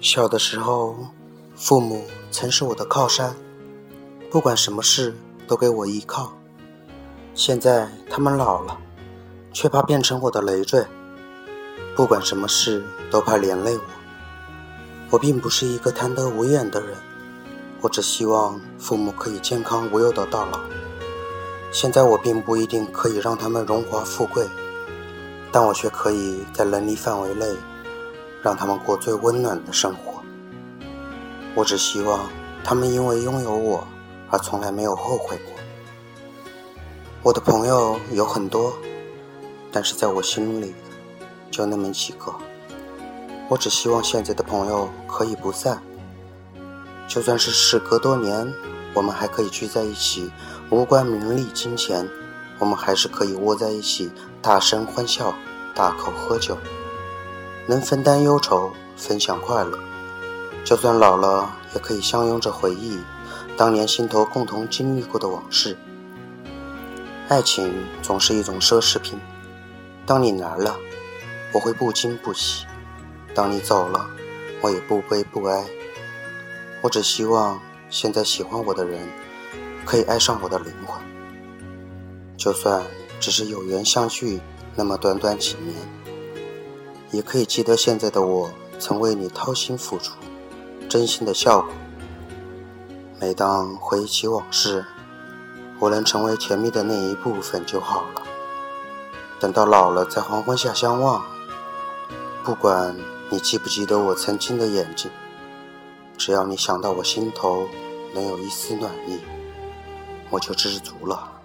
小的时候，父母曾是我的靠山，不管什么事都给我依靠。现在他们老了，却怕变成我的累赘，不管什么事都怕连累我。我并不是一个贪得无厌的人，我只希望父母可以健康无忧的到老。现在我并不一定可以让他们荣华富贵，但我却可以在能力范围内。让他们过最温暖的生活。我只希望他们因为拥有我而从来没有后悔过。我的朋友有很多，但是在我心里就那么几个。我只希望现在的朋友可以不散，就算是时隔多年，我们还可以聚在一起，无关名利金钱，我们还是可以窝在一起，大声欢笑，大口喝酒。能分担忧愁，分享快乐，就算老了，也可以相拥着回忆当年心头共同经历过的往事。爱情总是一种奢侈品，当你来了，我会不惊不喜；当你走了，我也不悲不哀。我只希望现在喜欢我的人，可以爱上我的灵魂，就算只是有缘相聚那么短短几年。也可以记得现在的我曾为你掏心付出，真心的笑过。每当回忆起往事，我能成为甜蜜的那一部分就好了。等到老了，在黄昏下相望，不管你记不记得我曾经的眼睛，只要你想到我心头能有一丝暖意，我就知足了。